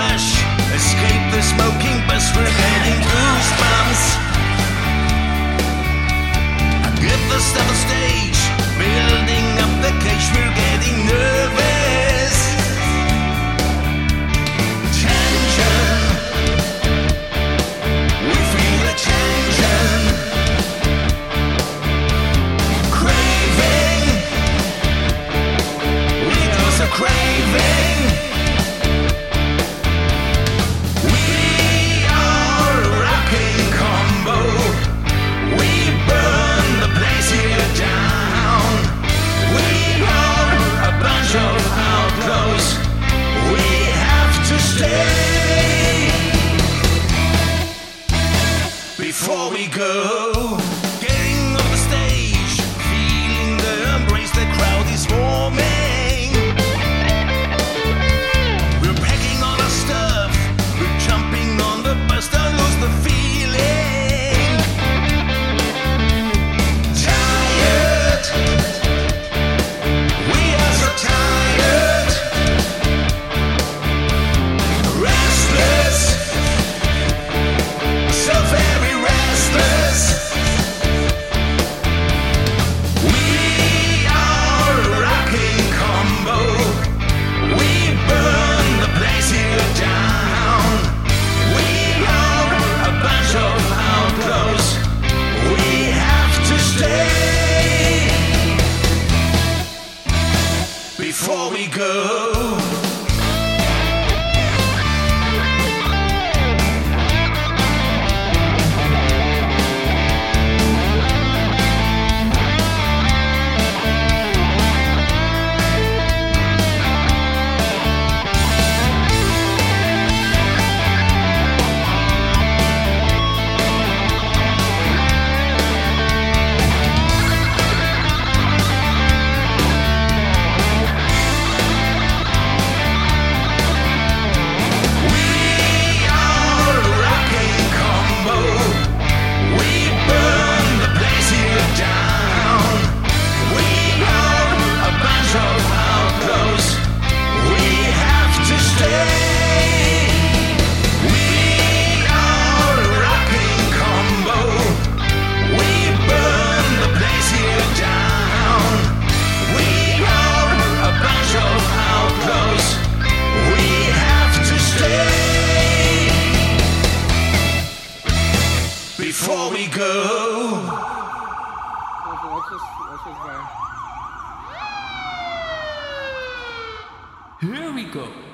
rush. Escape the smoking bus, we're getting goosebumps. Give us the stage, building up the cage, we're getting nervous. Here we go.